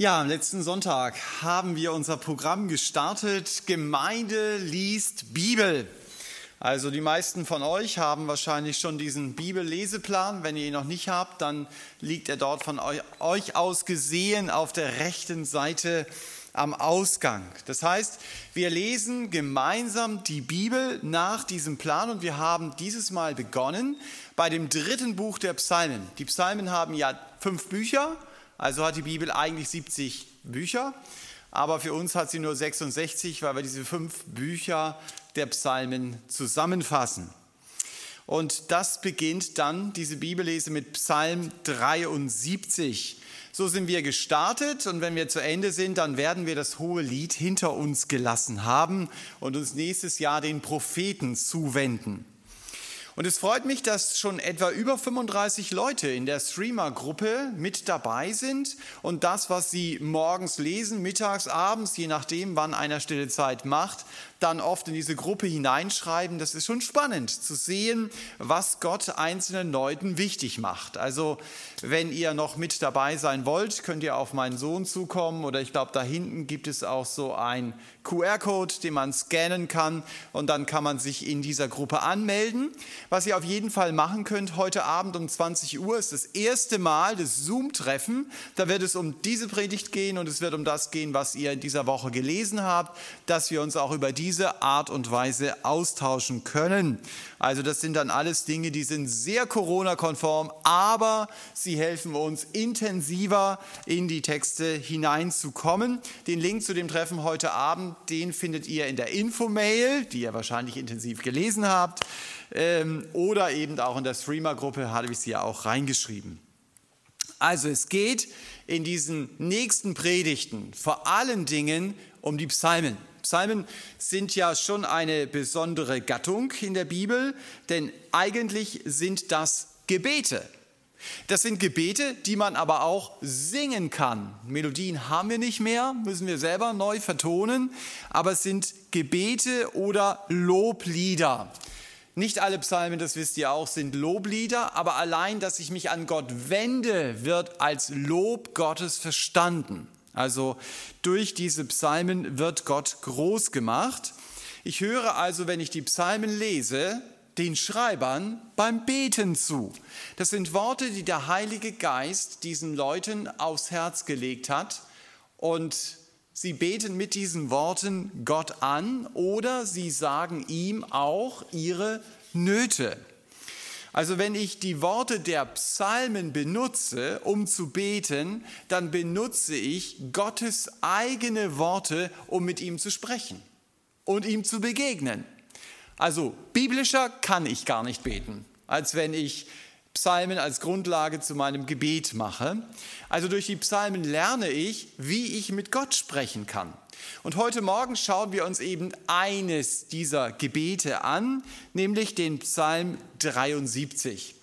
Ja, am letzten Sonntag haben wir unser Programm gestartet. Gemeinde liest Bibel. Also die meisten von euch haben wahrscheinlich schon diesen Bibelleseplan. Wenn ihr ihn noch nicht habt, dann liegt er dort von euch aus gesehen auf der rechten Seite am Ausgang. Das heißt, wir lesen gemeinsam die Bibel nach diesem Plan und wir haben dieses Mal begonnen bei dem dritten Buch der Psalmen. Die Psalmen haben ja fünf Bücher also hat die Bibel eigentlich 70 Bücher, aber für uns hat sie nur 66, weil wir diese fünf Bücher der Psalmen zusammenfassen. Und das beginnt dann, diese Bibellese mit Psalm 73. So sind wir gestartet und wenn wir zu Ende sind, dann werden wir das hohe Lied hinter uns gelassen haben und uns nächstes Jahr den Propheten zuwenden. Und es freut mich, dass schon etwa über 35 Leute in der Streamer-Gruppe mit dabei sind. Und das, was sie morgens lesen, mittags, abends, je nachdem, wann einer stille Zeit macht, dann oft in diese Gruppe hineinschreiben. Das ist schon spannend zu sehen, was Gott einzelnen Leuten wichtig macht. Also wenn ihr noch mit dabei sein wollt, könnt ihr auf meinen Sohn zukommen oder ich glaube, da hinten gibt es auch so ein QR-Code, den man scannen kann und dann kann man sich in dieser Gruppe anmelden. Was ihr auf jeden Fall machen könnt, heute Abend um 20 Uhr ist das erste Mal das Zoom-Treffen. Da wird es um diese Predigt gehen und es wird um das gehen, was ihr in dieser Woche gelesen habt, dass wir uns auch über diese Art und Weise austauschen können. Also das sind dann alles Dinge, die sind sehr Corona-konform, aber sie helfen uns intensiver in die Texte hineinzukommen. Den Link zu dem Treffen heute Abend, den findet ihr in der Infomail, die ihr wahrscheinlich intensiv gelesen habt, ähm, oder eben auch in der Streamer-Gruppe habe ich sie ja auch reingeschrieben. Also es geht in diesen nächsten Predigten vor allen Dingen um die Psalmen. Psalmen sind ja schon eine besondere Gattung in der Bibel, denn eigentlich sind das Gebete. Das sind Gebete, die man aber auch singen kann. Melodien haben wir nicht mehr, müssen wir selber neu vertonen, aber es sind Gebete oder Loblieder. Nicht alle Psalmen, das wisst ihr auch, sind Loblieder, aber allein, dass ich mich an Gott wende, wird als Lob Gottes verstanden. Also durch diese Psalmen wird Gott groß gemacht. Ich höre also, wenn ich die Psalmen lese, den Schreibern beim Beten zu. Das sind Worte, die der Heilige Geist diesen Leuten aufs Herz gelegt hat und sie beten mit diesen Worten Gott an oder sie sagen ihm auch ihre Nöte. Also wenn ich die Worte der Psalmen benutze, um zu beten, dann benutze ich Gottes eigene Worte, um mit ihm zu sprechen und ihm zu begegnen. Also biblischer kann ich gar nicht beten, als wenn ich Psalmen als Grundlage zu meinem Gebet mache. Also durch die Psalmen lerne ich, wie ich mit Gott sprechen kann. Und heute Morgen schauen wir uns eben eines dieser Gebete an, nämlich den Psalm 73.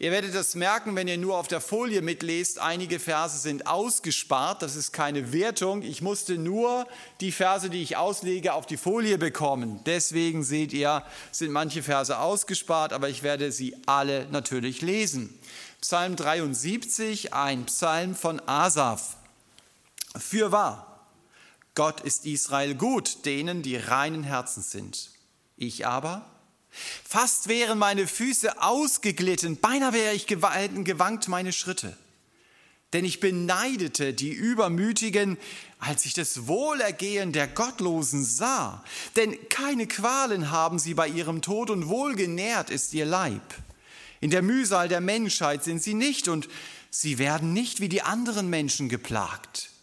Ihr werdet das merken, wenn ihr nur auf der Folie mitlest. Einige Verse sind ausgespart. Das ist keine Wertung. Ich musste nur die Verse, die ich auslege, auf die Folie bekommen. Deswegen seht ihr, sind manche Verse ausgespart, aber ich werde sie alle natürlich lesen. Psalm 73, ein Psalm von Asaf. Für wahr Gott ist Israel gut, denen, die reinen Herzens sind. Ich aber? Fast wären meine Füße ausgeglitten, beinahe wäre ich gewankt meine Schritte. Denn ich beneidete die Übermütigen, als ich das Wohlergehen der Gottlosen sah. Denn keine Qualen haben sie bei ihrem Tod und wohlgenährt ist ihr Leib. In der Mühsal der Menschheit sind sie nicht und sie werden nicht wie die anderen Menschen geplagt.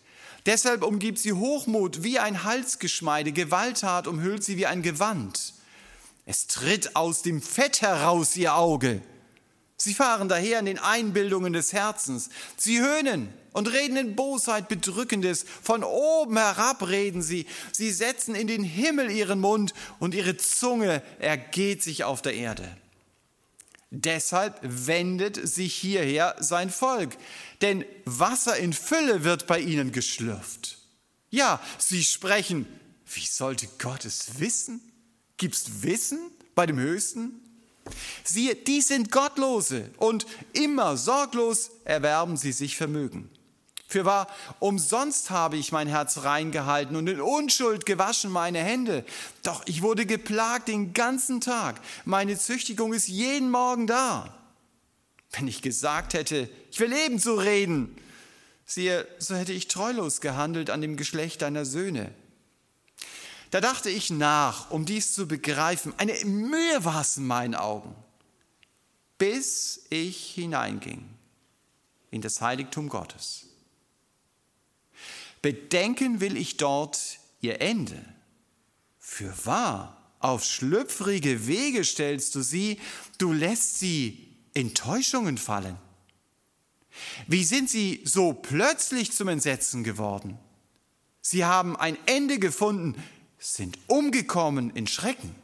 Deshalb umgibt sie Hochmut wie ein Halsgeschmeide, Gewalttat umhüllt sie wie ein Gewand. Es tritt aus dem Fett heraus ihr Auge. Sie fahren daher in den Einbildungen des Herzens. Sie höhnen und reden in Bosheit Bedrückendes. Von oben herab reden sie. Sie setzen in den Himmel ihren Mund und ihre Zunge ergeht sich auf der Erde. Deshalb wendet sich hierher sein Volk, denn Wasser in Fülle wird bei ihnen geschlürft. Ja, sie sprechen, wie sollte Gott es wissen? Gibt's Wissen bei dem Höchsten? Siehe, die sind Gottlose und immer sorglos erwerben sie sich Vermögen. Für wahr, umsonst habe ich mein Herz reingehalten und in Unschuld gewaschen meine Hände. Doch ich wurde geplagt den ganzen Tag. Meine Züchtigung ist jeden Morgen da. Wenn ich gesagt hätte, ich will ebenso reden, siehe, so hätte ich treulos gehandelt an dem Geschlecht deiner Söhne. Da dachte ich nach, um dies zu begreifen. Eine Mühe war es in meinen Augen, bis ich hineinging in das Heiligtum Gottes. Bedenken will ich dort ihr Ende. Für wahr, auf schlüpfrige Wege stellst du sie, du lässt sie Enttäuschungen fallen. Wie sind sie so plötzlich zum Entsetzen geworden? Sie haben ein Ende gefunden, sind umgekommen in Schrecken.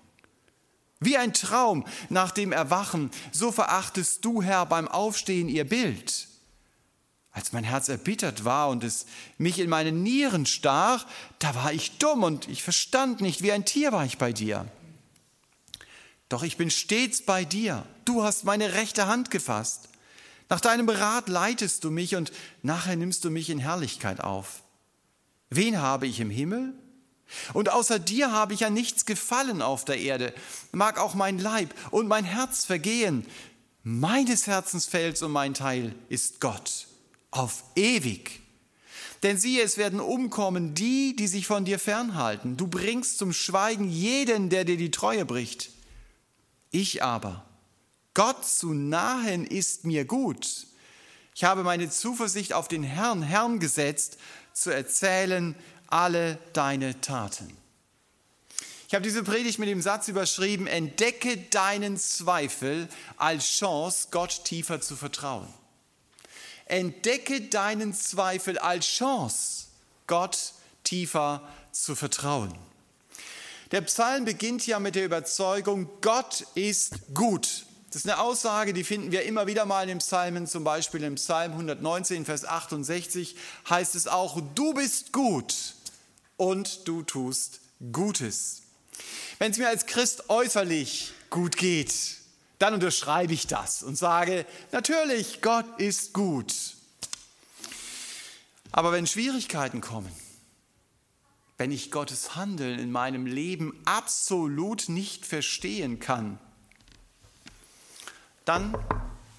Wie ein Traum nach dem Erwachen, so verachtest du, Herr, beim Aufstehen ihr Bild. Als mein Herz erbittert war und es mich in meine Nieren stach, da war ich dumm und ich verstand nicht, wie ein Tier war ich bei dir. Doch ich bin stets bei dir. Du hast meine rechte Hand gefasst. Nach deinem Rat leitest du mich und nachher nimmst du mich in Herrlichkeit auf. Wen habe ich im Himmel? Und außer dir habe ich ja nichts gefallen auf der Erde. Mag auch mein Leib und mein Herz vergehen. Meines Herzens Fels und mein Teil ist Gott auf ewig. Denn siehe, es werden umkommen die, die sich von dir fernhalten. Du bringst zum Schweigen jeden, der dir die Treue bricht. Ich aber, Gott zu nahen ist mir gut. Ich habe meine Zuversicht auf den Herrn, Herrn gesetzt, zu erzählen alle deine Taten. Ich habe diese Predigt mit dem Satz überschrieben, entdecke deinen Zweifel als Chance, Gott tiefer zu vertrauen. Entdecke deinen Zweifel als Chance, Gott tiefer zu vertrauen. Der Psalm beginnt ja mit der Überzeugung, Gott ist gut. Das ist eine Aussage, die finden wir immer wieder mal in den Psalmen, zum Beispiel im Psalm 119, Vers 68 heißt es auch, du bist gut und du tust Gutes. Wenn es mir als Christ äußerlich gut geht, dann unterschreibe ich das und sage, natürlich, Gott ist gut. Aber wenn Schwierigkeiten kommen, wenn ich Gottes Handeln in meinem Leben absolut nicht verstehen kann, dann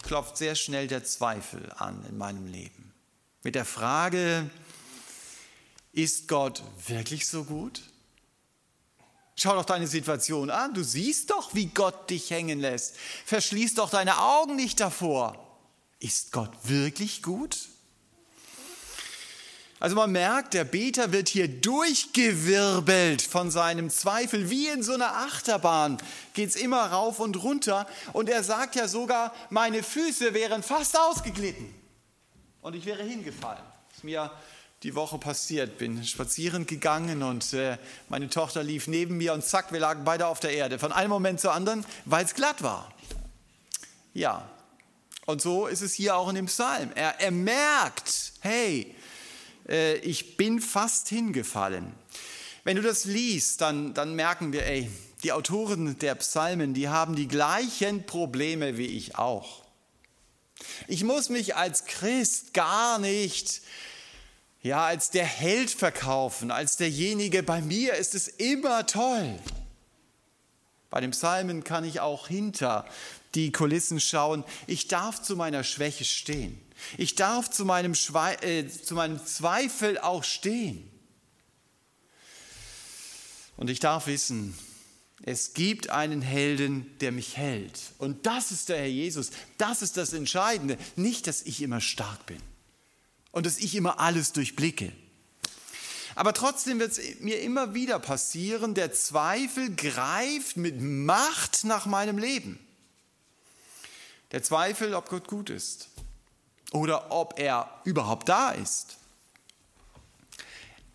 klopft sehr schnell der Zweifel an in meinem Leben. Mit der Frage, ist Gott wirklich so gut? Schau doch deine Situation an. Du siehst doch, wie Gott dich hängen lässt. Verschließ doch deine Augen nicht davor. Ist Gott wirklich gut? Also man merkt, der Beter wird hier durchgewirbelt von seinem Zweifel. Wie in so einer Achterbahn geht es immer rauf und runter. Und er sagt ja sogar, meine Füße wären fast ausgeglitten. Und ich wäre hingefallen. Ist mir die Woche passiert. Bin spazieren gegangen und äh, meine Tochter lief neben mir und zack, wir lagen beide auf der Erde. Von einem Moment zum anderen, weil es glatt war. Ja, und so ist es hier auch in dem Psalm. Er, er merkt, hey, äh, ich bin fast hingefallen. Wenn du das liest, dann, dann merken wir, ey, die Autoren der Psalmen, die haben die gleichen Probleme wie ich auch. Ich muss mich als Christ gar nicht ja, als der Held verkaufen, als derjenige, bei mir ist es immer toll. Bei dem Psalmen kann ich auch hinter die Kulissen schauen. Ich darf zu meiner Schwäche stehen. Ich darf zu meinem, Schwe äh, zu meinem Zweifel auch stehen. Und ich darf wissen, es gibt einen Helden, der mich hält. Und das ist der Herr Jesus. Das ist das Entscheidende. Nicht, dass ich immer stark bin und dass ich immer alles durchblicke. Aber trotzdem wird es mir immer wieder passieren, der Zweifel greift mit Macht nach meinem Leben. Der Zweifel, ob Gott gut ist oder ob er überhaupt da ist.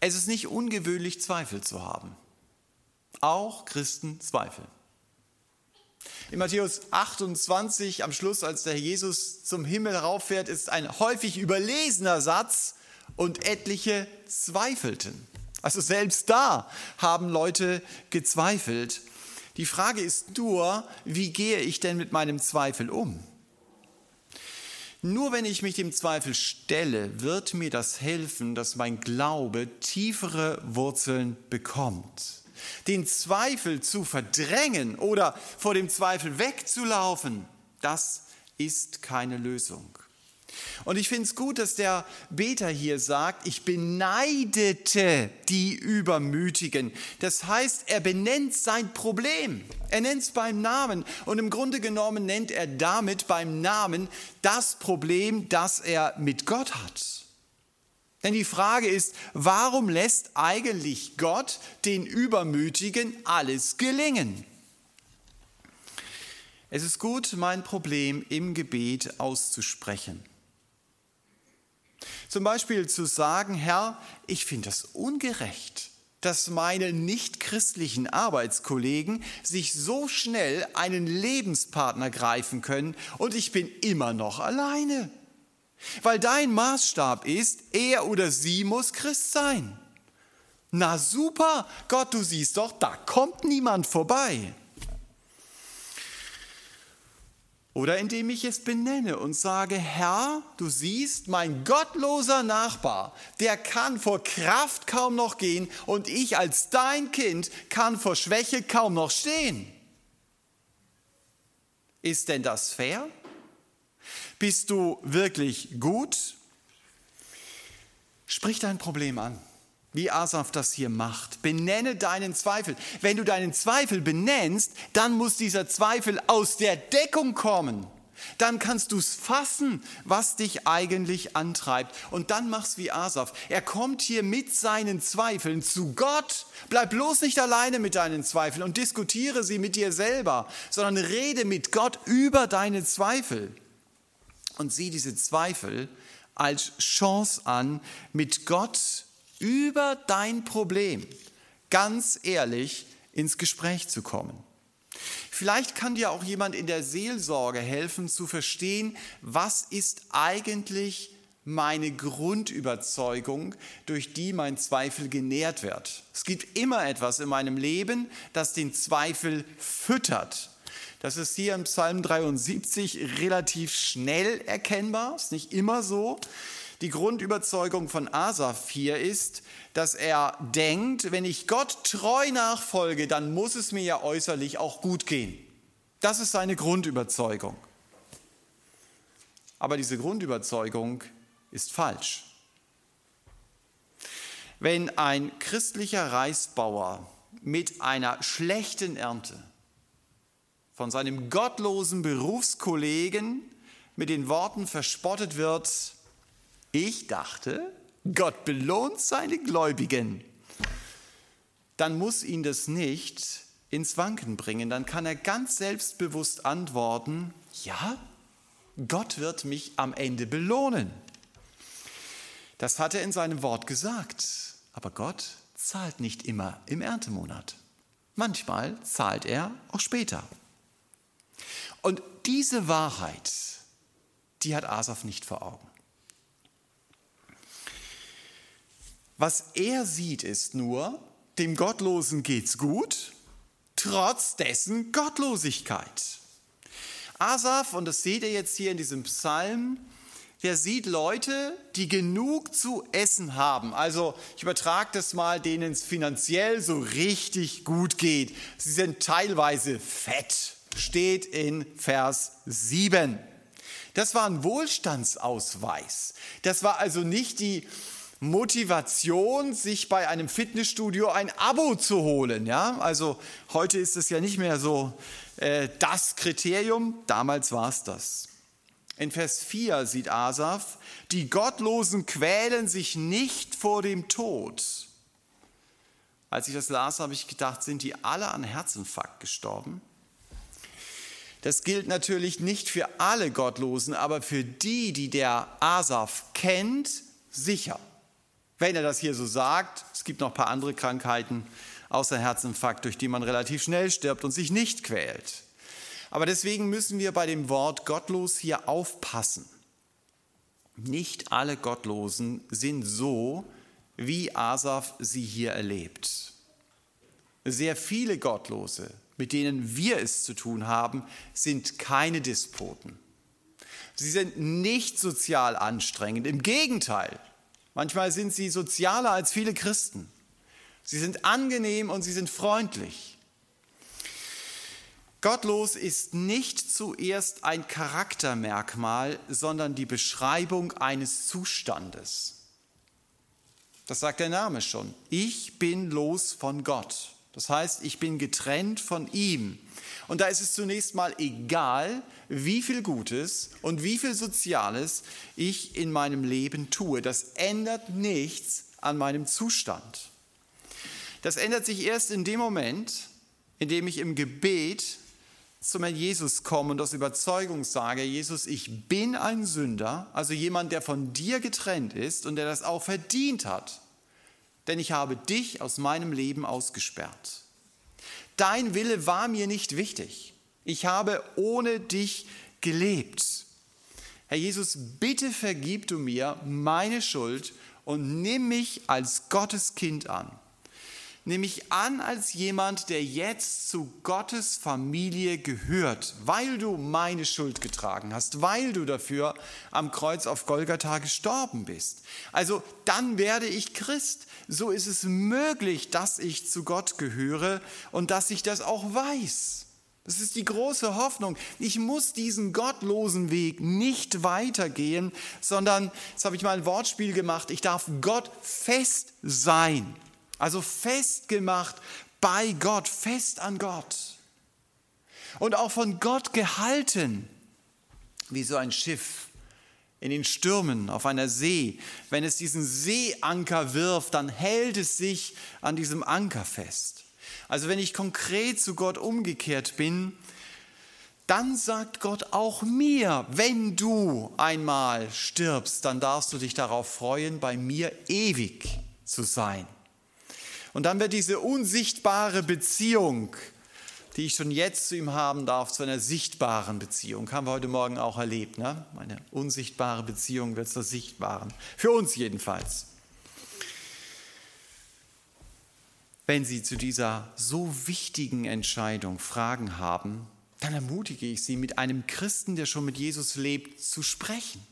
Es ist nicht ungewöhnlich, Zweifel zu haben. Auch Christen zweifeln. In Matthäus 28 am Schluss, als der Herr Jesus zum Himmel rauffährt, ist ein häufig überlesener Satz und etliche zweifelten. Also selbst da haben Leute gezweifelt. Die Frage ist nur, wie gehe ich denn mit meinem Zweifel um? Nur wenn ich mich dem Zweifel stelle, wird mir das helfen, dass mein Glaube tiefere Wurzeln bekommt. Den Zweifel zu verdrängen oder vor dem Zweifel wegzulaufen, das ist keine Lösung. Und ich finde es gut, dass der Beter hier sagt, ich beneidete die Übermütigen. Das heißt, er benennt sein Problem. Er nennt es beim Namen. Und im Grunde genommen nennt er damit beim Namen das Problem, das er mit Gott hat. Denn die Frage ist, warum lässt eigentlich Gott den Übermütigen alles gelingen? Es ist gut, mein Problem im Gebet auszusprechen. Zum Beispiel zu sagen, Herr, ich finde das ungerecht, dass meine nichtchristlichen Arbeitskollegen sich so schnell einen Lebenspartner greifen können und ich bin immer noch alleine. Weil dein Maßstab ist, er oder sie muss Christ sein. Na super, Gott, du siehst doch, da kommt niemand vorbei. Oder indem ich es benenne und sage, Herr, du siehst, mein gottloser Nachbar, der kann vor Kraft kaum noch gehen und ich als dein Kind kann vor Schwäche kaum noch stehen. Ist denn das fair? Bist du wirklich gut? Sprich dein Problem an wie Asaf das hier macht. Benenne deinen Zweifel. Wenn du deinen Zweifel benennst, dann muss dieser Zweifel aus der Deckung kommen. Dann kannst du es fassen, was dich eigentlich antreibt. Und dann machst wie Asaf. Er kommt hier mit seinen Zweifeln zu Gott. Bleib bloß nicht alleine mit deinen Zweifeln und diskutiere sie mit dir selber, sondern rede mit Gott über deine Zweifel. Und sieh diese Zweifel als Chance an, mit Gott über dein Problem ganz ehrlich ins Gespräch zu kommen. Vielleicht kann dir auch jemand in der Seelsorge helfen zu verstehen, was ist eigentlich meine Grundüberzeugung, durch die mein Zweifel genährt wird. Es gibt immer etwas in meinem Leben, das den Zweifel füttert. Das ist hier im Psalm 73 relativ schnell erkennbar, ist nicht immer so. Die Grundüberzeugung von Asaf hier ist, dass er denkt, wenn ich Gott treu nachfolge, dann muss es mir ja äußerlich auch gut gehen. Das ist seine Grundüberzeugung. Aber diese Grundüberzeugung ist falsch. Wenn ein christlicher Reisbauer mit einer schlechten Ernte von seinem gottlosen Berufskollegen mit den Worten verspottet wird, ich dachte, Gott belohnt seine Gläubigen. Dann muss ihn das nicht ins Wanken bringen. Dann kann er ganz selbstbewusst antworten, ja, Gott wird mich am Ende belohnen. Das hat er in seinem Wort gesagt. Aber Gott zahlt nicht immer im Erntemonat. Manchmal zahlt er auch später. Und diese Wahrheit, die hat Asaf nicht vor Augen. Was er sieht, ist nur, dem Gottlosen geht's gut, trotz dessen Gottlosigkeit. Asaf, und das seht ihr jetzt hier in diesem Psalm, der sieht Leute, die genug zu essen haben. Also ich übertrage das mal, denen es finanziell so richtig gut geht. Sie sind teilweise fett, steht in Vers 7. Das war ein Wohlstandsausweis. Das war also nicht die Motivation, sich bei einem Fitnessstudio ein Abo zu holen. Ja? Also heute ist es ja nicht mehr so äh, das Kriterium, damals war es das. In Vers 4 sieht Asaf, die Gottlosen quälen sich nicht vor dem Tod. Als ich das las, habe ich gedacht, sind die alle an Herzinfarkt gestorben? Das gilt natürlich nicht für alle Gottlosen, aber für die, die der Asaf kennt, sicher. Wenn er das hier so sagt, es gibt noch ein paar andere Krankheiten außer Herzinfarkt, durch die man relativ schnell stirbt und sich nicht quält. Aber deswegen müssen wir bei dem Wort gottlos hier aufpassen. Nicht alle Gottlosen sind so, wie Asaf sie hier erlebt. Sehr viele Gottlose, mit denen wir es zu tun haben, sind keine Despoten. Sie sind nicht sozial anstrengend. Im Gegenteil, manchmal sind sie sozialer als viele Christen. Sie sind angenehm und sie sind freundlich. Gottlos ist nicht zuerst ein Charaktermerkmal, sondern die Beschreibung eines Zustandes. Das sagt der Name schon. Ich bin los von Gott. Das heißt, ich bin getrennt von ihm. Und da ist es zunächst mal egal, wie viel Gutes und wie viel Soziales ich in meinem Leben tue. Das ändert nichts an meinem Zustand. Das ändert sich erst in dem Moment, in dem ich im Gebet zum Herrn Jesus komme und aus Überzeugung sage, Jesus, ich bin ein Sünder, also jemand, der von dir getrennt ist und der das auch verdient hat, denn ich habe dich aus meinem Leben ausgesperrt. Dein Wille war mir nicht wichtig. Ich habe ohne dich gelebt. Herr Jesus, bitte vergib du mir meine Schuld und nimm mich als Gottes Kind an. Nimm mich an als jemand, der jetzt zu Gottes Familie gehört, weil du meine Schuld getragen hast, weil du dafür am Kreuz auf Golgatha gestorben bist. Also dann werde ich Christ. So ist es möglich, dass ich zu Gott gehöre und dass ich das auch weiß. Das ist die große Hoffnung. Ich muss diesen gottlosen Weg nicht weitergehen, sondern, jetzt habe ich mal ein Wortspiel gemacht, ich darf Gott fest sein. Also festgemacht bei Gott, fest an Gott. Und auch von Gott gehalten, wie so ein Schiff in den Stürmen auf einer See. Wenn es diesen Seeanker wirft, dann hält es sich an diesem Anker fest. Also wenn ich konkret zu Gott umgekehrt bin, dann sagt Gott auch mir, wenn du einmal stirbst, dann darfst du dich darauf freuen, bei mir ewig zu sein. Und dann wird diese unsichtbare Beziehung, die ich schon jetzt zu ihm haben darf, zu einer sichtbaren Beziehung. Haben wir heute Morgen auch erlebt. Ne? Eine unsichtbare Beziehung wird zur sichtbaren. Für uns jedenfalls. Wenn Sie zu dieser so wichtigen Entscheidung Fragen haben, dann ermutige ich Sie, mit einem Christen, der schon mit Jesus lebt, zu sprechen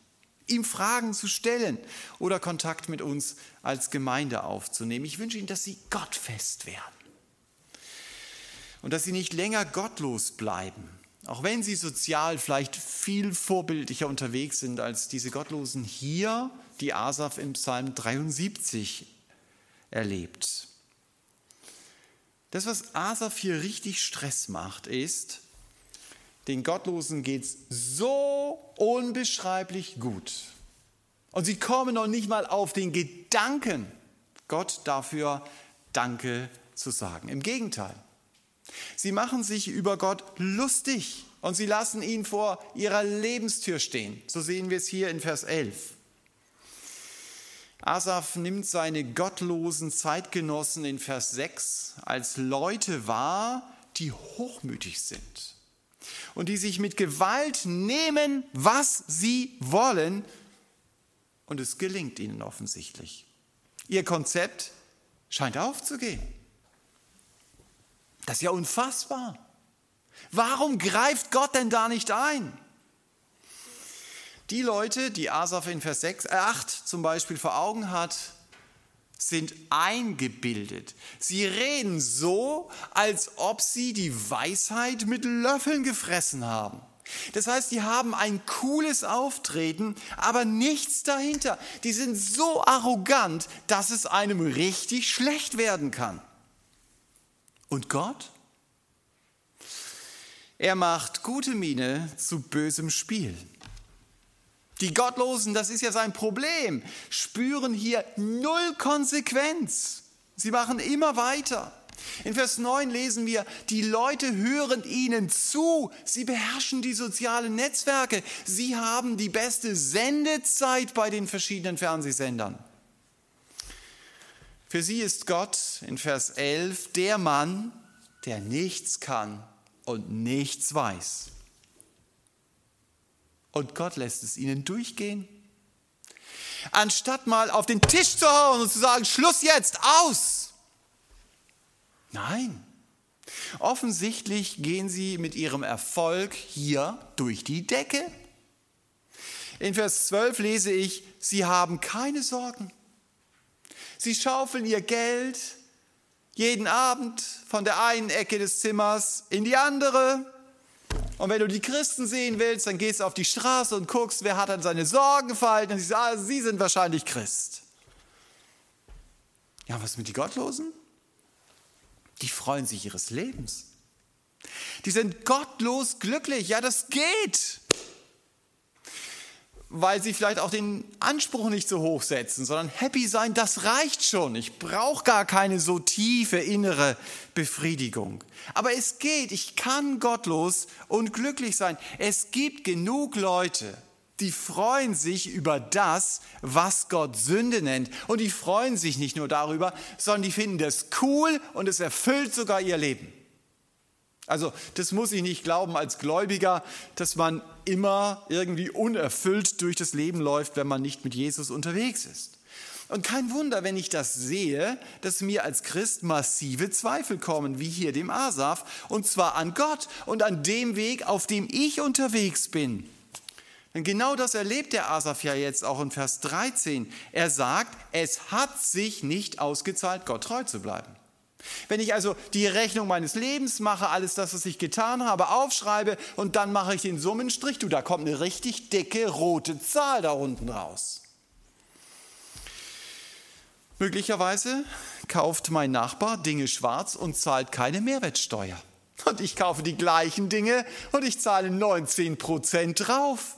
ihm Fragen zu stellen oder Kontakt mit uns als Gemeinde aufzunehmen. Ich wünsche Ihnen, dass Sie gottfest werden und dass Sie nicht länger gottlos bleiben, auch wenn Sie sozial vielleicht viel vorbildlicher unterwegs sind als diese Gottlosen hier, die Asaf im Psalm 73 erlebt. Das, was Asaf hier richtig Stress macht, ist, den Gottlosen geht es so unbeschreiblich gut. Und sie kommen noch nicht mal auf den Gedanken, Gott dafür Danke zu sagen. Im Gegenteil. Sie machen sich über Gott lustig und sie lassen ihn vor ihrer Lebenstür stehen. So sehen wir es hier in Vers 11. Asaf nimmt seine gottlosen Zeitgenossen in Vers 6 als Leute wahr, die hochmütig sind und die sich mit Gewalt nehmen, was sie wollen. Und es gelingt ihnen offensichtlich. Ihr Konzept scheint aufzugehen. Das ist ja unfassbar. Warum greift Gott denn da nicht ein? Die Leute, die Asaf in Vers 6, 8 äh, zum Beispiel vor Augen hat, sind eingebildet. Sie reden so, als ob sie die Weisheit mit Löffeln gefressen haben. Das heißt, die haben ein cooles Auftreten, aber nichts dahinter. Die sind so arrogant, dass es einem richtig schlecht werden kann. Und Gott? Er macht gute Miene zu bösem Spiel. Die Gottlosen, das ist ja sein Problem, spüren hier null Konsequenz. Sie machen immer weiter. In Vers 9 lesen wir, die Leute hören ihnen zu, sie beherrschen die sozialen Netzwerke, sie haben die beste Sendezeit bei den verschiedenen Fernsehsendern. Für sie ist Gott in Vers 11 der Mann, der nichts kann und nichts weiß und Gott lässt es ihnen durchgehen. Anstatt mal auf den Tisch zu hauen und zu sagen, Schluss jetzt, aus. Nein. Offensichtlich gehen sie mit ihrem Erfolg hier durch die Decke. In Vers 12 lese ich, sie haben keine Sorgen. Sie schaufeln ihr Geld jeden Abend von der einen Ecke des Zimmers in die andere. Und wenn du die Christen sehen willst, dann gehst du auf die Straße und guckst, wer hat an seine Sorgen verhalten. Und sie sagen, ah, sie sind wahrscheinlich Christ. Ja, was mit den Gottlosen? Die freuen sich ihres Lebens. Die sind gottlos glücklich. Ja, das geht. Weil sie vielleicht auch den Anspruch nicht so hoch setzen, sondern happy sein, das reicht schon. Ich brauche gar keine so tiefe innere Befriedigung. Aber es geht. Ich kann gottlos und glücklich sein. Es gibt genug Leute, die freuen sich über das, was Gott Sünde nennt. Und die freuen sich nicht nur darüber, sondern die finden das cool und es erfüllt sogar ihr Leben. Also das muss ich nicht glauben als Gläubiger, dass man immer irgendwie unerfüllt durch das Leben läuft, wenn man nicht mit Jesus unterwegs ist. Und kein Wunder, wenn ich das sehe, dass mir als Christ massive Zweifel kommen, wie hier dem Asaf, und zwar an Gott und an dem Weg, auf dem ich unterwegs bin. Denn genau das erlebt der Asaf ja jetzt auch in Vers 13. Er sagt, es hat sich nicht ausgezahlt, Gott treu zu bleiben. Wenn ich also die Rechnung meines Lebens mache, alles das, was ich getan habe, aufschreibe und dann mache ich den Summenstrich, du, da kommt eine richtig dicke rote Zahl da unten raus. Möglicherweise kauft mein Nachbar Dinge schwarz und zahlt keine Mehrwertsteuer. Und ich kaufe die gleichen Dinge und ich zahle 19 Prozent drauf.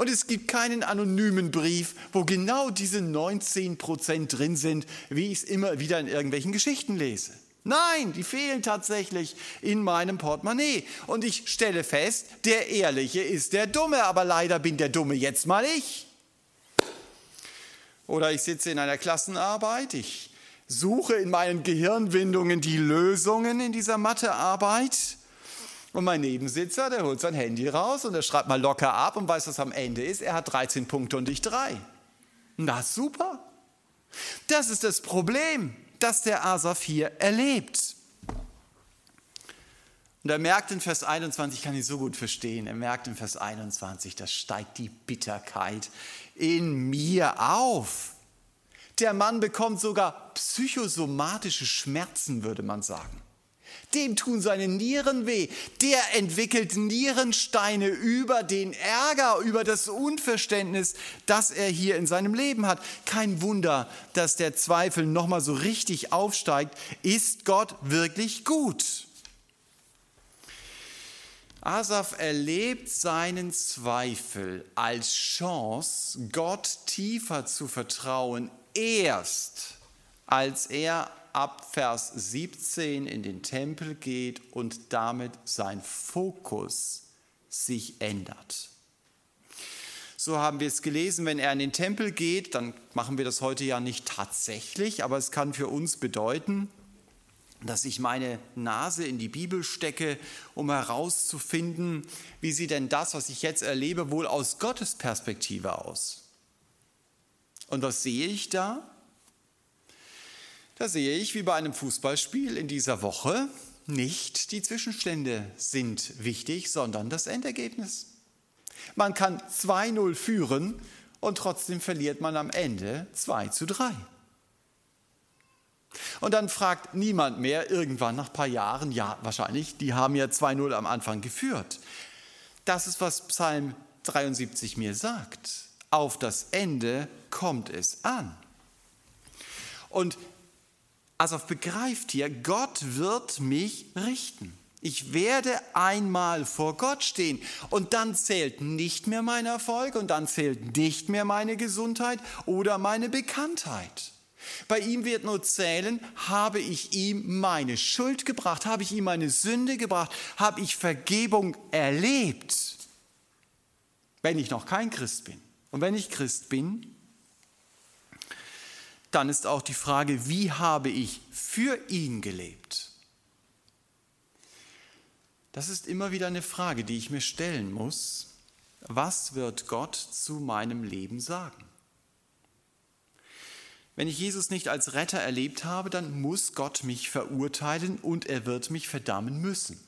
Und es gibt keinen anonymen Brief, wo genau diese 19 Prozent drin sind, wie ich es immer wieder in irgendwelchen Geschichten lese. Nein, die fehlen tatsächlich in meinem Portemonnaie. Und ich stelle fest, der Ehrliche ist der Dumme, aber leider bin der Dumme jetzt mal ich. Oder ich sitze in einer Klassenarbeit, ich suche in meinen Gehirnwindungen die Lösungen in dieser Mathearbeit und mein Nebensitzer, der holt sein Handy raus und er schreibt mal locker ab und weiß, was am Ende ist. Er hat 13 Punkte und ich drei. Na super. Das ist das Problem, das der Asaf hier erlebt. Und er merkt in Vers 21, ich kann ihn so gut verstehen, er merkt in Vers 21, da steigt die Bitterkeit in mir auf. Der Mann bekommt sogar psychosomatische Schmerzen, würde man sagen. Dem tun seine Nieren weh. Der entwickelt Nierensteine über den Ärger, über das Unverständnis, das er hier in seinem Leben hat. Kein Wunder, dass der Zweifel nochmal so richtig aufsteigt. Ist Gott wirklich gut? Asaf erlebt seinen Zweifel als Chance, Gott tiefer zu vertrauen, erst als er ab Vers 17 in den Tempel geht und damit sein Fokus sich ändert. So haben wir es gelesen, wenn er in den Tempel geht, dann machen wir das heute ja nicht tatsächlich, aber es kann für uns bedeuten, dass ich meine Nase in die Bibel stecke, um herauszufinden, wie sieht denn das, was ich jetzt erlebe, wohl aus Gottes Perspektive aus. Und was sehe ich da? Da sehe ich, wie bei einem Fußballspiel in dieser Woche, nicht die Zwischenstände sind wichtig, sondern das Endergebnis. Man kann 2-0 führen und trotzdem verliert man am Ende 2 zu 3. Und dann fragt niemand mehr irgendwann nach ein paar Jahren, ja wahrscheinlich, die haben ja 2-0 am Anfang geführt. Das ist, was Psalm 73 mir sagt. Auf das Ende kommt es an. Und Asaf begreift hier, Gott wird mich richten. Ich werde einmal vor Gott stehen und dann zählt nicht mehr mein Erfolg und dann zählt nicht mehr meine Gesundheit oder meine Bekanntheit. Bei ihm wird nur zählen, habe ich ihm meine Schuld gebracht, habe ich ihm meine Sünde gebracht, habe ich Vergebung erlebt, wenn ich noch kein Christ bin. Und wenn ich Christ bin, dann ist auch die Frage, wie habe ich für ihn gelebt? Das ist immer wieder eine Frage, die ich mir stellen muss. Was wird Gott zu meinem Leben sagen? Wenn ich Jesus nicht als Retter erlebt habe, dann muss Gott mich verurteilen und er wird mich verdammen müssen.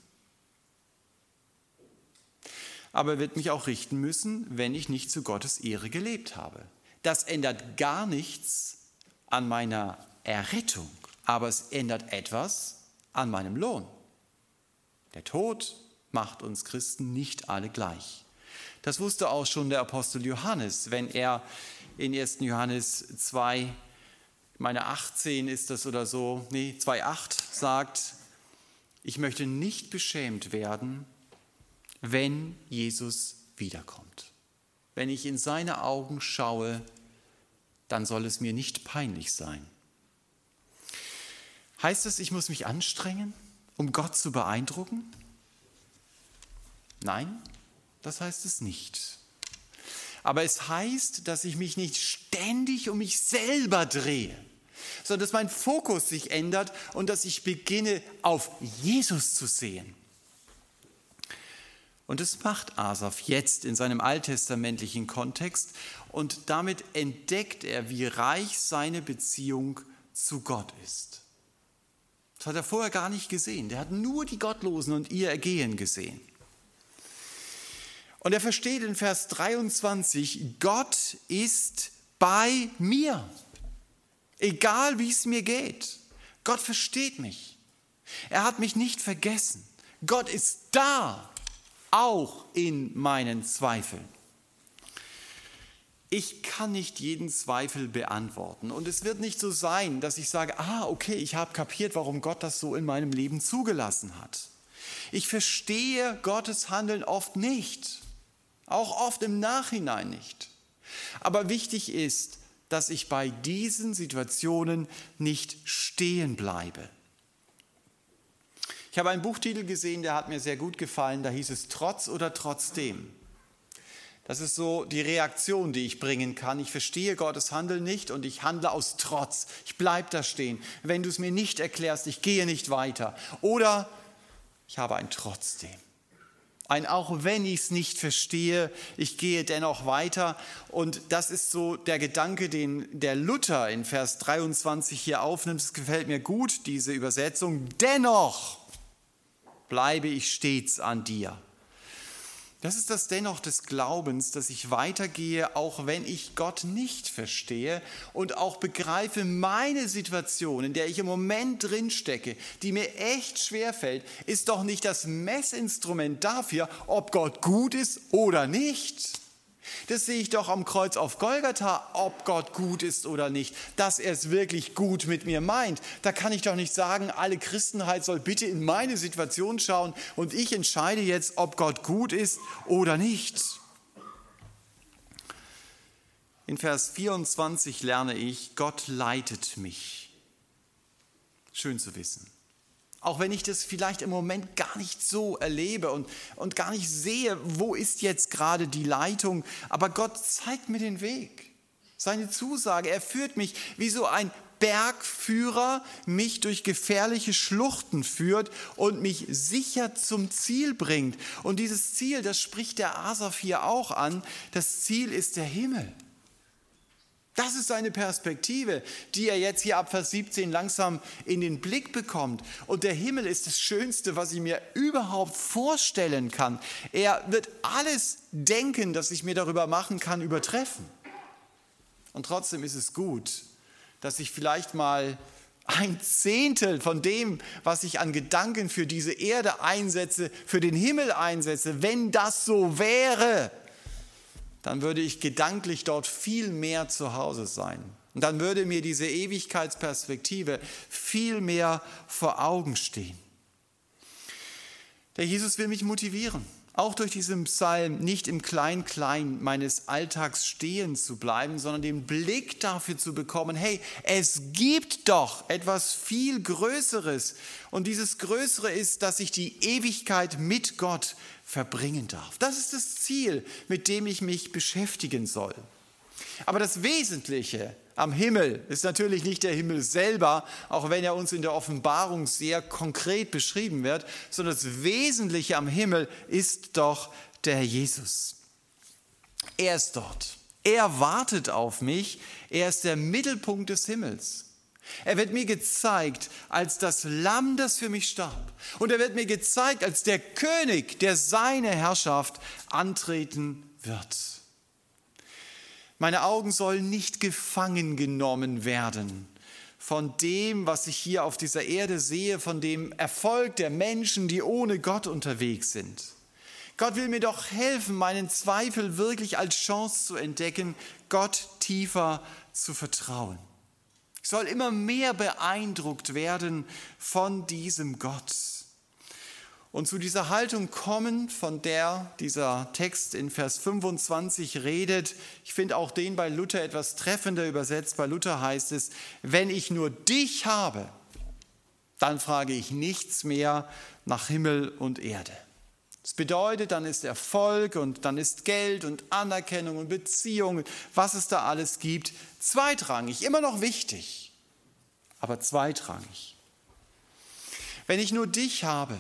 aber er wird mich auch richten müssen, wenn ich nicht zu Gottes Ehre gelebt habe. Das ändert gar nichts an meiner Errettung, aber es ändert etwas an meinem Lohn. Der Tod macht uns Christen nicht alle gleich. Das wusste auch schon der Apostel Johannes, wenn er in 1. Johannes 2, meine 18 ist das oder so, nee, 2,8 sagt, ich möchte nicht beschämt werden, wenn Jesus wiederkommt. Wenn ich in seine Augen schaue, dann soll es mir nicht peinlich sein. Heißt es, ich muss mich anstrengen, um Gott zu beeindrucken? Nein, das heißt es nicht. Aber es heißt, dass ich mich nicht ständig um mich selber drehe, sondern dass mein Fokus sich ändert und dass ich beginne, auf Jesus zu sehen. Und das macht Asaf jetzt in seinem alttestamentlichen Kontext und damit entdeckt er, wie reich seine Beziehung zu Gott ist. Das hat er vorher gar nicht gesehen. Der hat nur die Gottlosen und ihr Ergehen gesehen. Und er versteht in Vers 23, Gott ist bei mir, egal wie es mir geht. Gott versteht mich. Er hat mich nicht vergessen. Gott ist da, auch in meinen Zweifeln. Ich kann nicht jeden Zweifel beantworten. Und es wird nicht so sein, dass ich sage, ah, okay, ich habe kapiert, warum Gott das so in meinem Leben zugelassen hat. Ich verstehe Gottes Handeln oft nicht auch oft im Nachhinein nicht. Aber wichtig ist, dass ich bei diesen Situationen nicht stehen bleibe. Ich habe einen Buchtitel gesehen, der hat mir sehr gut gefallen, da hieß es Trotz oder trotzdem. Das ist so die Reaktion, die ich bringen kann. Ich verstehe Gottes Handeln nicht und ich handle aus Trotz. Ich bleibe da stehen. Wenn du es mir nicht erklärst, ich gehe nicht weiter. Oder ich habe ein Trotzdem ein auch wenn ich es nicht verstehe, ich gehe dennoch weiter. Und das ist so der Gedanke, den der Luther in Vers 23 hier aufnimmt. Es gefällt mir gut, diese Übersetzung. Dennoch bleibe ich stets an dir. Das ist das Dennoch des Glaubens, dass ich weitergehe, auch wenn ich Gott nicht verstehe und auch begreife, meine Situation, in der ich im Moment drin stecke, die mir echt schwer fällt, ist doch nicht das Messinstrument dafür, ob Gott gut ist oder nicht. Das sehe ich doch am Kreuz auf Golgatha, ob Gott gut ist oder nicht, dass er es wirklich gut mit mir meint. Da kann ich doch nicht sagen, alle Christenheit soll bitte in meine Situation schauen und ich entscheide jetzt, ob Gott gut ist oder nicht. In Vers 24 lerne ich, Gott leitet mich. Schön zu wissen. Auch wenn ich das vielleicht im Moment gar nicht so erlebe und, und gar nicht sehe, wo ist jetzt gerade die Leitung. Aber Gott zeigt mir den Weg. Seine Zusage, er führt mich wie so ein Bergführer mich durch gefährliche Schluchten führt und mich sicher zum Ziel bringt. Und dieses Ziel, das spricht der Asaf hier auch an, das Ziel ist der Himmel. Das ist seine Perspektive, die er jetzt hier ab Vers 17 langsam in den Blick bekommt. Und der Himmel ist das Schönste, was ich mir überhaupt vorstellen kann. Er wird alles Denken, das ich mir darüber machen kann, übertreffen. Und trotzdem ist es gut, dass ich vielleicht mal ein Zehntel von dem, was ich an Gedanken für diese Erde einsetze, für den Himmel einsetze, wenn das so wäre dann würde ich gedanklich dort viel mehr zu Hause sein. Und dann würde mir diese Ewigkeitsperspektive viel mehr vor Augen stehen. Der Jesus will mich motivieren, auch durch diesen Psalm nicht im Klein-Klein meines Alltags stehen zu bleiben, sondern den Blick dafür zu bekommen, hey, es gibt doch etwas viel Größeres. Und dieses Größere ist, dass ich die Ewigkeit mit Gott verbringen darf. Das ist das Ziel, mit dem ich mich beschäftigen soll. Aber das Wesentliche am Himmel ist natürlich nicht der Himmel selber, auch wenn er uns in der Offenbarung sehr konkret beschrieben wird, sondern das Wesentliche am Himmel ist doch der Jesus. Er ist dort. Er wartet auf mich. Er ist der Mittelpunkt des Himmels. Er wird mir gezeigt als das Lamm, das für mich starb. Und er wird mir gezeigt als der König, der seine Herrschaft antreten wird. Meine Augen sollen nicht gefangen genommen werden von dem, was ich hier auf dieser Erde sehe, von dem Erfolg der Menschen, die ohne Gott unterwegs sind. Gott will mir doch helfen, meinen Zweifel wirklich als Chance zu entdecken, Gott tiefer zu vertrauen. Ich soll immer mehr beeindruckt werden von diesem Gott. Und zu dieser Haltung kommen, von der dieser Text in Vers 25 redet, ich finde auch den bei Luther etwas treffender übersetzt. Bei Luther heißt es, wenn ich nur dich habe, dann frage ich nichts mehr nach Himmel und Erde. Das bedeutet, dann ist Erfolg und dann ist Geld und Anerkennung und Beziehung, was es da alles gibt, zweitrangig, immer noch wichtig, aber zweitrangig. Wenn ich nur dich habe,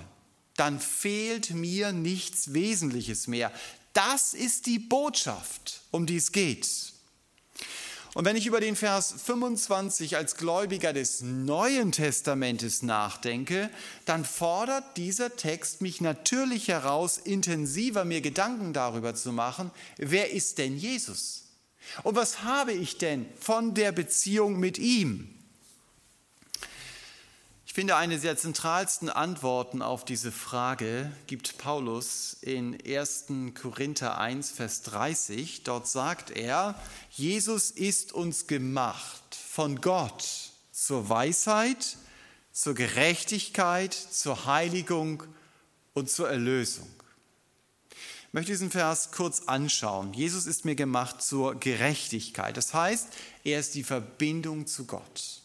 dann fehlt mir nichts Wesentliches mehr. Das ist die Botschaft, um die es geht. Und wenn ich über den Vers 25 als Gläubiger des Neuen Testamentes nachdenke, dann fordert dieser Text mich natürlich heraus, intensiver mir Gedanken darüber zu machen, wer ist denn Jesus? Und was habe ich denn von der Beziehung mit ihm? Ich finde, eine der zentralsten Antworten auf diese Frage gibt Paulus in 1. Korinther 1, Vers 30. Dort sagt er, Jesus ist uns gemacht von Gott zur Weisheit, zur Gerechtigkeit, zur Heiligung und zur Erlösung. Ich möchte diesen Vers kurz anschauen. Jesus ist mir gemacht zur Gerechtigkeit. Das heißt, er ist die Verbindung zu Gott.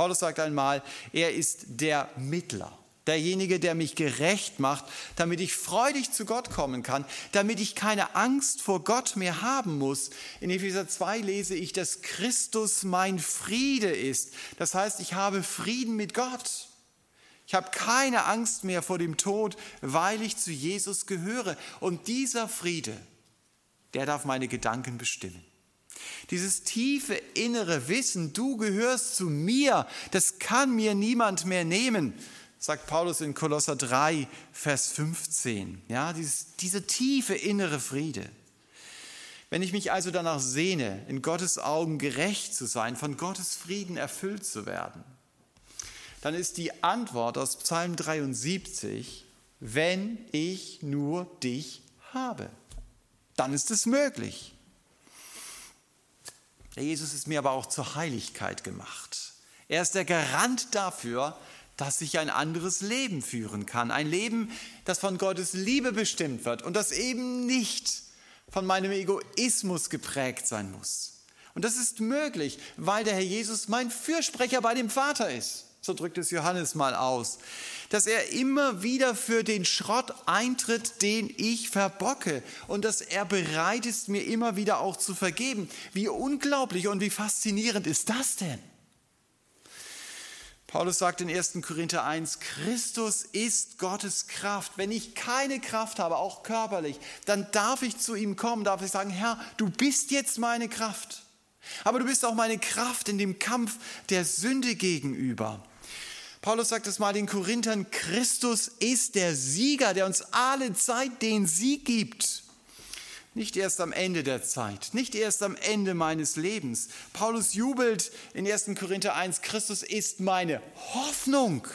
Paulus sagt einmal, er ist der Mittler, derjenige, der mich gerecht macht, damit ich freudig zu Gott kommen kann, damit ich keine Angst vor Gott mehr haben muss. In Epheser 2 lese ich, dass Christus mein Friede ist. Das heißt, ich habe Frieden mit Gott. Ich habe keine Angst mehr vor dem Tod, weil ich zu Jesus gehöre. Und dieser Friede, der darf meine Gedanken bestimmen. Dieses tiefe innere Wissen, du gehörst zu mir, das kann mir niemand mehr nehmen, sagt Paulus in Kolosser 3, Vers 15. Ja, dieses, dieser tiefe innere Friede. Wenn ich mich also danach sehne, in Gottes Augen gerecht zu sein, von Gottes Frieden erfüllt zu werden, dann ist die Antwort aus Psalm 73, wenn ich nur dich habe, dann ist es möglich. Der Jesus ist mir aber auch zur Heiligkeit gemacht. Er ist der Garant dafür, dass ich ein anderes Leben führen kann. Ein Leben, das von Gottes Liebe bestimmt wird und das eben nicht von meinem Egoismus geprägt sein muss. Und das ist möglich, weil der Herr Jesus mein Fürsprecher bei dem Vater ist so drückt es Johannes mal aus, dass er immer wieder für den Schrott eintritt, den ich verbocke und dass er bereit ist, mir immer wieder auch zu vergeben. Wie unglaublich und wie faszinierend ist das denn? Paulus sagt in 1. Korinther 1, Christus ist Gottes Kraft. Wenn ich keine Kraft habe, auch körperlich, dann darf ich zu ihm kommen, darf ich sagen, Herr, du bist jetzt meine Kraft. Aber du bist auch meine Kraft in dem Kampf der Sünde gegenüber. Paulus sagt es mal den Korinthern, Christus ist der Sieger, der uns alle Zeit den Sieg gibt. Nicht erst am Ende der Zeit, nicht erst am Ende meines Lebens. Paulus jubelt in 1. Korinther 1, Christus ist meine Hoffnung.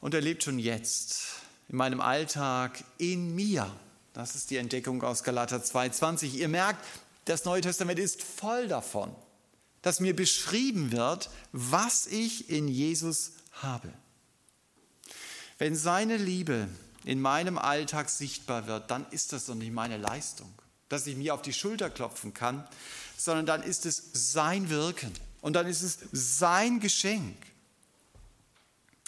Und er lebt schon jetzt in meinem Alltag in mir. Das ist die Entdeckung aus Galater 2,20. Ihr merkt, das Neue Testament ist voll davon dass mir beschrieben wird, was ich in Jesus habe. Wenn seine Liebe in meinem Alltag sichtbar wird, dann ist das doch nicht meine Leistung, dass ich mir auf die Schulter klopfen kann, sondern dann ist es sein Wirken und dann ist es sein Geschenk,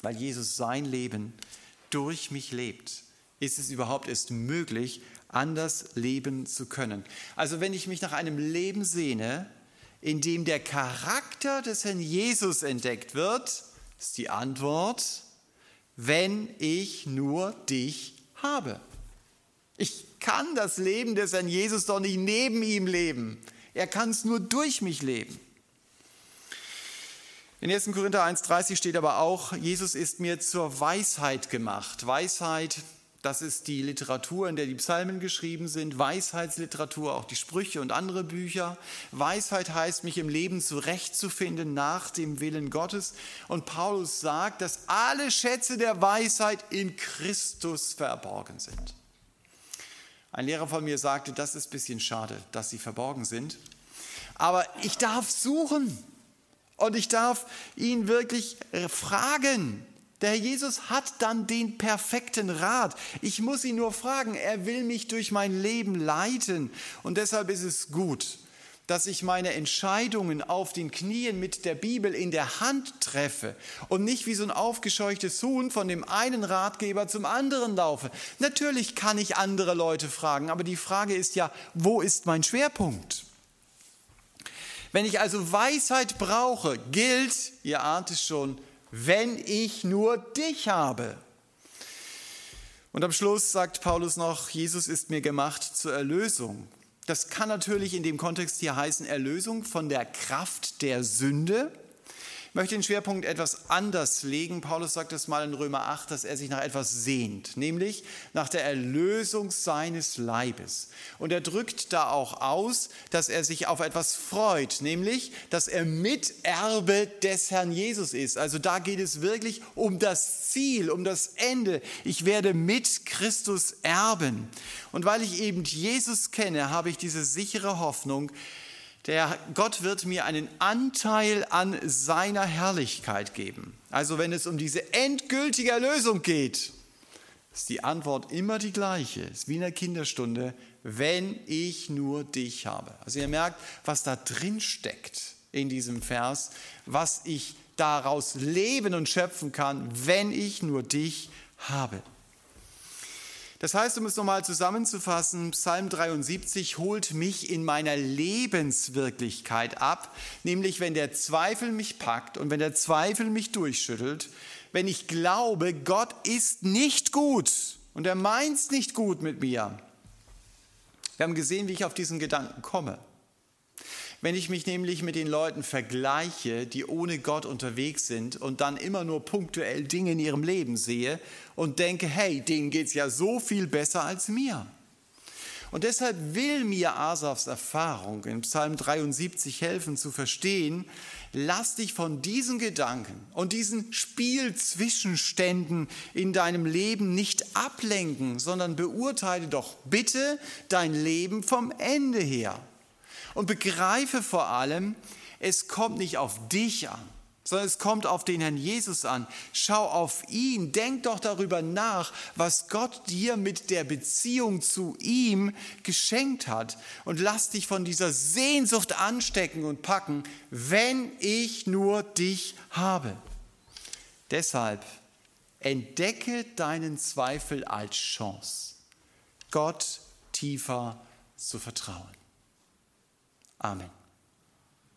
weil Jesus sein Leben durch mich lebt. Ist es überhaupt erst möglich, anders leben zu können? Also wenn ich mich nach einem Leben sehne, in dem der Charakter des Herrn Jesus entdeckt wird, ist die Antwort, wenn ich nur dich habe. Ich kann das Leben des Herrn Jesus doch nicht neben ihm leben. Er kann es nur durch mich leben. In 1. Korinther 1.30 steht aber auch, Jesus ist mir zur Weisheit gemacht. Weisheit, das ist die Literatur, in der die Psalmen geschrieben sind, Weisheitsliteratur, auch die Sprüche und andere Bücher. Weisheit heißt, mich im Leben zurechtzufinden nach dem Willen Gottes. Und Paulus sagt, dass alle Schätze der Weisheit in Christus verborgen sind. Ein Lehrer von mir sagte, das ist ein bisschen schade, dass sie verborgen sind. Aber ich darf suchen. Und ich darf ihn wirklich fragen. Der Herr Jesus hat dann den perfekten Rat. Ich muss ihn nur fragen. Er will mich durch mein Leben leiten. Und deshalb ist es gut, dass ich meine Entscheidungen auf den Knien mit der Bibel in der Hand treffe und nicht wie so ein aufgescheuchtes Huhn von dem einen Ratgeber zum anderen laufe. Natürlich kann ich andere Leute fragen, aber die Frage ist ja, wo ist mein Schwerpunkt? Wenn ich also Weisheit brauche, gilt, ihr ahnt es schon, wenn ich nur dich habe. Und am Schluss sagt Paulus noch, Jesus ist mir gemacht zur Erlösung. Das kann natürlich in dem Kontext hier heißen Erlösung von der Kraft der Sünde möchte den Schwerpunkt etwas anders legen. Paulus sagt es mal in Römer 8, dass er sich nach etwas sehnt, nämlich nach der Erlösung seines Leibes. Und er drückt da auch aus, dass er sich auf etwas freut, nämlich, dass er Miterbe des Herrn Jesus ist. Also da geht es wirklich um das Ziel, um das Ende. Ich werde mit Christus erben. Und weil ich eben Jesus kenne, habe ich diese sichere Hoffnung, der Gott wird mir einen Anteil an seiner Herrlichkeit geben. Also wenn es um diese endgültige Erlösung geht, ist die Antwort immer die gleiche. Es ist wie in der Kinderstunde, wenn ich nur dich habe. Also ihr merkt, was da drin steckt in diesem Vers, was ich daraus leben und schöpfen kann, wenn ich nur dich habe. Das heißt, um es nochmal zusammenzufassen, Psalm 73 holt mich in meiner Lebenswirklichkeit ab, nämlich wenn der Zweifel mich packt und wenn der Zweifel mich durchschüttelt, wenn ich glaube, Gott ist nicht gut und er meint es nicht gut mit mir. Wir haben gesehen, wie ich auf diesen Gedanken komme. Wenn ich mich nämlich mit den Leuten vergleiche, die ohne Gott unterwegs sind und dann immer nur punktuell Dinge in ihrem Leben sehe und denke, hey, denen geht es ja so viel besser als mir. Und deshalb will mir Asafs Erfahrung in Psalm 73 helfen zu verstehen, lass dich von diesen Gedanken und diesen Spielzwischenständen in deinem Leben nicht ablenken, sondern beurteile doch bitte dein Leben vom Ende her. Und begreife vor allem, es kommt nicht auf dich an, sondern es kommt auf den Herrn Jesus an. Schau auf ihn, denk doch darüber nach, was Gott dir mit der Beziehung zu ihm geschenkt hat. Und lass dich von dieser Sehnsucht anstecken und packen, wenn ich nur dich habe. Deshalb entdecke deinen Zweifel als Chance, Gott tiefer zu vertrauen. Amen.